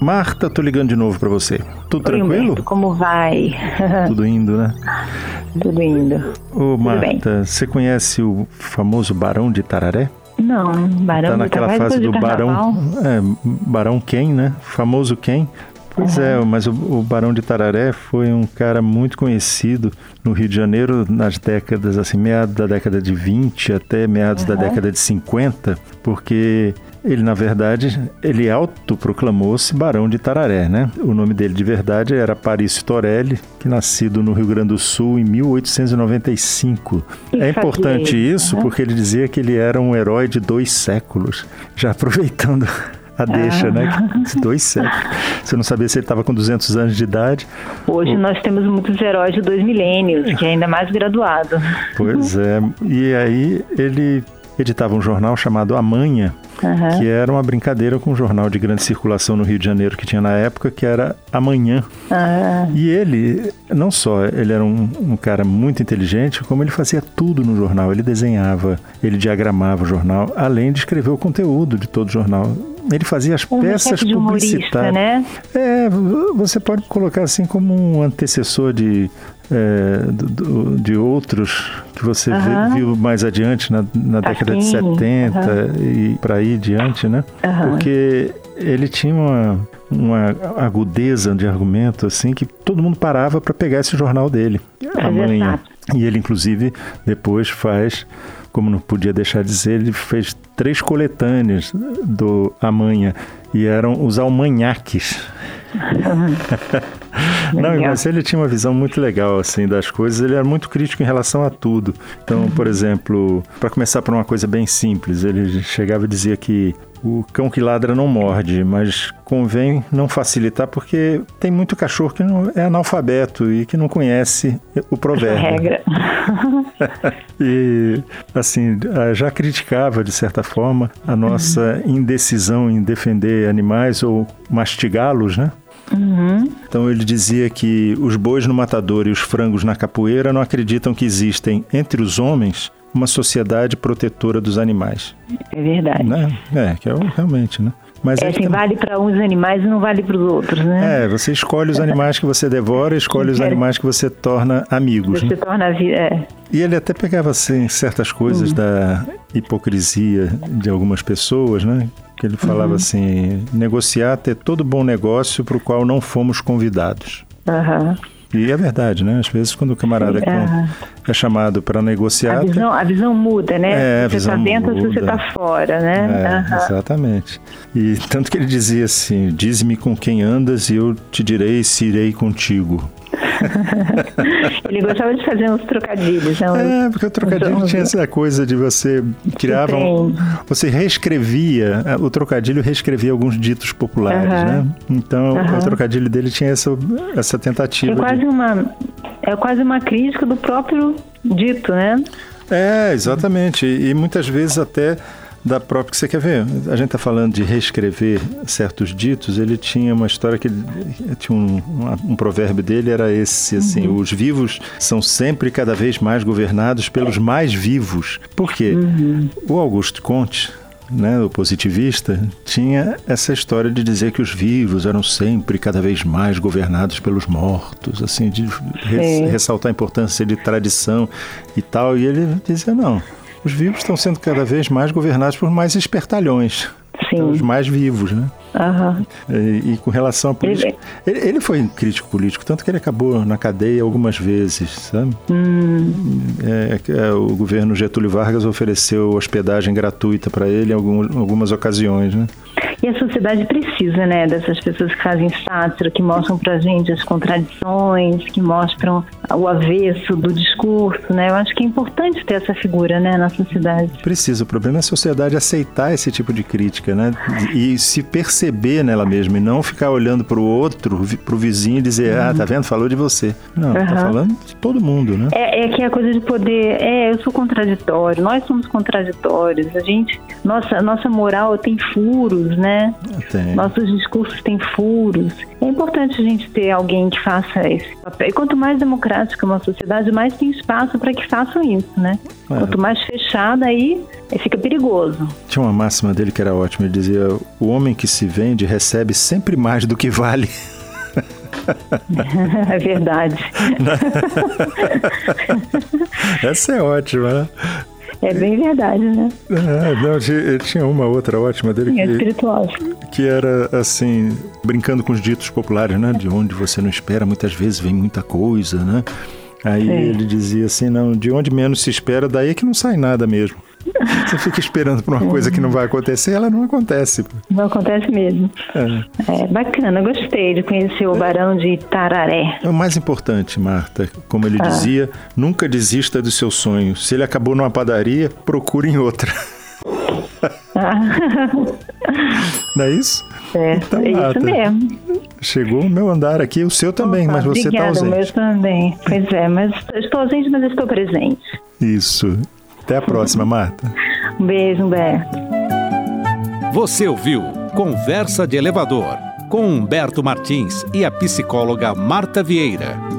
Marta, tô ligando de novo para você. Tudo Oi, tranquilo? Humberto, como vai? Tudo indo, né? Tudo indo. Ô. Marta, você conhece o famoso Barão de Tararé? Não, Barão tá naquela Carvalho, fase do. Barão, é, Barão Ken, né? Famoso Ken. Pois é, mas o, o Barão de Tararé foi um cara muito conhecido no Rio de Janeiro nas décadas, assim, meados da década de 20 até meados da Uhum. década de 50, porque ele, na verdade, ele autoproclamou-se Barão de Tararé, né? O nome dele de verdade era Parício Torelli, que nascido no Rio Grande do Sul em 1895. E é importante isso, isso né? porque ele dizia que ele era um herói de dois séculos, já aproveitando a deixa, Ah. né? Dois séculos. Você não sabia se ele estava com 200 anos de idade. Hoje nós temos muitos heróis de dois milênios, que é ainda mais graduado. Pois é. E aí ele editava um jornal chamado Amanha, Aham. que era uma brincadeira com um jornal de grande circulação no Rio de Janeiro que tinha na época, que era Amanhã. Ah, E ele, não só ele era um, um cara muito inteligente, como ele fazia tudo no jornal. Ele desenhava, ele diagramava o jornal, além de escrever o conteúdo de todo o jornal. Ele fazia as uma peças publicitárias. né? É, você pode colocar assim como um antecessor de, é, do- de outros que você viu mais adiante na, na década de Sim, 70 aham. e para aí diante, né? Porque ele tinha uma, uma agudeza de argumento assim que todo mundo parava para pegar esse jornal dele amanhã. exato. E ele inclusive depois faz, como não podia deixar de dizer, ele fez três coletâneas do Amanhã e eram os almanhaques. Não, Legal. mas ele tinha uma visão muito legal assim das coisas. Ele era muito crítico em relação a tudo. Então, por exemplo, para começar por uma coisa bem simples, ele chegava e dizia que o cão que ladra não morde, mas convém não facilitar porque tem muito cachorro que não é analfabeto e que não conhece o provérbio. regra. E, assim, já criticava, de certa forma, a nossa indecisão em defender animais ou mastigá-los, né? Uhum. Então ele dizia que os bois no matador e os frangos na capoeira não acreditam que existem entre os homens uma sociedade protetora dos animais, É verdade. né? É, que é realmente, né? Mas É assim, também- vale para uns animais e não vale para os outros, né? é, você escolhe os animais que você devora, escolhe os Quer- animais que você torna amigos. Você Né? torna a vida. É. E ele até pegava assim certas coisas da hipocrisia de algumas pessoas, né? Que ele falava assim: negociar ter todo bom negócio para o qual não fomos convidados. Aham. E é verdade, né? Às vezes quando o camarada Sim, com- aham. é chamado para negociar, A visão, a visão muda, né? É, a se você está dentro ou se você está fora, né? É, Aham. exatamente. E tanto que ele dizia assim: diz-me com quem andas e eu te direi se irei contigo. Ele gostava de fazer uns trocadilhos, né? É, porque o trocadilho tinha essa coisa de você criava, um, você reescrevia, o trocadilho reescrevia alguns ditos populares, né? Então o trocadilho dele tinha essa, essa É tentativa. de- quase uma é quase uma crítica do próprio dito, né? É, exatamente. E, e muitas vezes até da própria que você quer ver. A gente está falando de reescrever certos ditos. Ele tinha uma história que ele- tinha um, um, um provérbio dele era esse assim: os vivos são sempre cada vez mais governados pelos mais vivos. Por quê? O Augusto Conte né, o positivista, tinha essa história de dizer que os vivos eram sempre cada vez mais governados pelos mortos, assim, de res- ressaltar a importância de tradição e tal. E ele dizia: não, os vivos estão sendo cada vez mais governados por mais espertalhões. Sim. Os mais vivos, né? Aham. E, e com relação à política. Ele, ele foi um crítico político, tanto que ele acabou na cadeia algumas vezes, sabe? É, que, é, o governo Getúlio Vargas ofereceu hospedagem gratuita para ele em algum, algumas ocasiões, né? E a sociedade precisa, né, dessas pessoas que fazem sátira, que mostram pra gente as contradições, que mostram o avesso do discurso, né? Eu acho que é importante ter essa figura, né, na sociedade. Precisa. O problema é a sociedade aceitar esse tipo de crítica, né? E se perceber nela mesma e não ficar olhando para o outro, para o vizinho e dizer, ah, tá vendo? Falou de você. Não, tá Uhum. falando de todo mundo, né? É, é que é a coisa de poder. É, eu sou contraditório, nós somos contraditórios. A gente, nossa, nossa moral tem furos, né? Tem. Nossos discursos têm furos. É importante a gente ter alguém que faça esse papel. E quanto mais democrática uma sociedade, mais tem espaço para que façam isso, né? É. Quanto mais fechada, aí fica perigoso. Tinha uma máxima dele que era ótima. Ele dizia: o homem que se vende recebe sempre mais do que vale. é verdade. Essa é ótima, né? É bem verdade, né? É, não, tinha uma outra ótima dele. que, espiritual. Que era assim, brincando com os ditos populares, né? De onde você não espera, muitas vezes vem muita coisa, né? Aí Sim. ele dizia assim, não, de onde menos se espera, daí é que não sai nada mesmo. Você fica esperando por uma coisa que não vai acontecer, ela não acontece. Não acontece mesmo. É, é bacana, gostei de conhecer o Barão de Tararé. É o mais importante, Marta, como ele ah. dizia, nunca desista do seu sonho. Se ele acabou numa padaria, procure em outra. Ah. Não é isso? É, então, é Marta, isso mesmo. Chegou o meu andar aqui, o seu também, Opa, mas você está ausente. o meu também. Pois é, mas estou ausente, mas estou presente. Isso. Até a próxima, Marta. Um beijo, Humberto. Você ouviu Conversa de Elevador com Humberto Martins e a psicóloga Marta Vieira.